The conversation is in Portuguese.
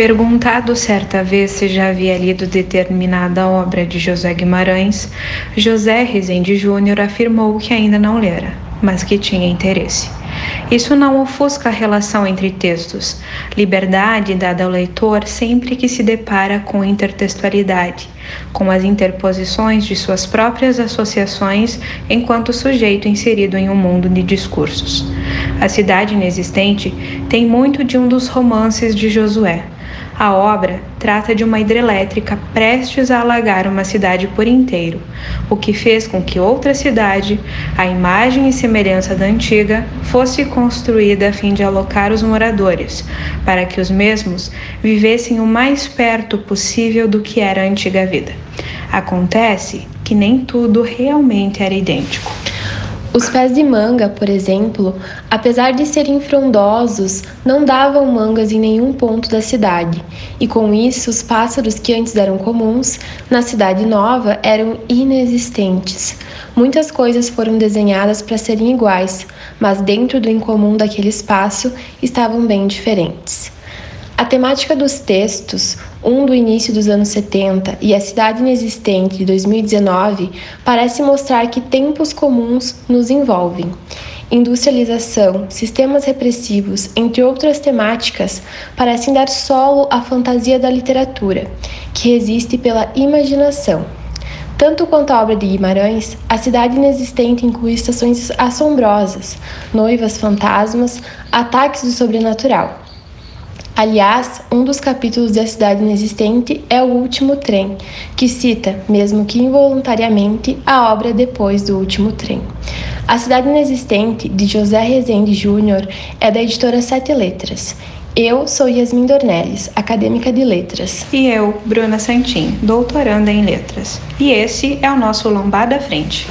Perguntado certa vez se já havia lido determinada obra de José Guimarães, José Rezende Júnior afirmou que ainda não lera, mas que tinha interesse. Isso não ofusca a relação entre textos, liberdade dada ao leitor sempre que se depara com intertextualidade, com as interposições de suas próprias associações enquanto sujeito inserido em um mundo de discursos. A Cidade Inexistente tem muito de um dos romances de Josué a obra trata de uma hidrelétrica prestes a alagar uma cidade por inteiro, o que fez com que outra cidade, a imagem e semelhança da antiga, fosse construída a fim de alocar os moradores, para que os mesmos vivessem o mais perto possível do que era a antiga vida. Acontece que nem tudo realmente era idêntico. Os pés de manga, por exemplo, apesar de serem frondosos, não davam mangas em nenhum ponto da cidade, e com isso os pássaros que antes eram comuns na cidade nova eram inexistentes. Muitas coisas foram desenhadas para serem iguais, mas dentro do incomum daquele espaço estavam bem diferentes. A temática dos textos, um do início dos anos 70 e A Cidade Inexistente de 2019, parece mostrar que tempos comuns nos envolvem. Industrialização, sistemas repressivos, entre outras temáticas, parecem dar solo à fantasia da literatura, que resiste pela imaginação. Tanto quanto a obra de Guimarães, A Cidade Inexistente inclui estações assombrosas, noivas fantasmas, ataques do sobrenatural. Aliás, um dos capítulos da Cidade Inexistente é o Último Trem, que cita, mesmo que involuntariamente, a obra Depois do Último Trem. A Cidade Inexistente, de José Rezende Júnior, é da editora Sete Letras. Eu sou Yasmin Dornelles, acadêmica de letras. E eu, Bruna Santin, doutoranda em letras. E esse é o nosso Lombada Frente.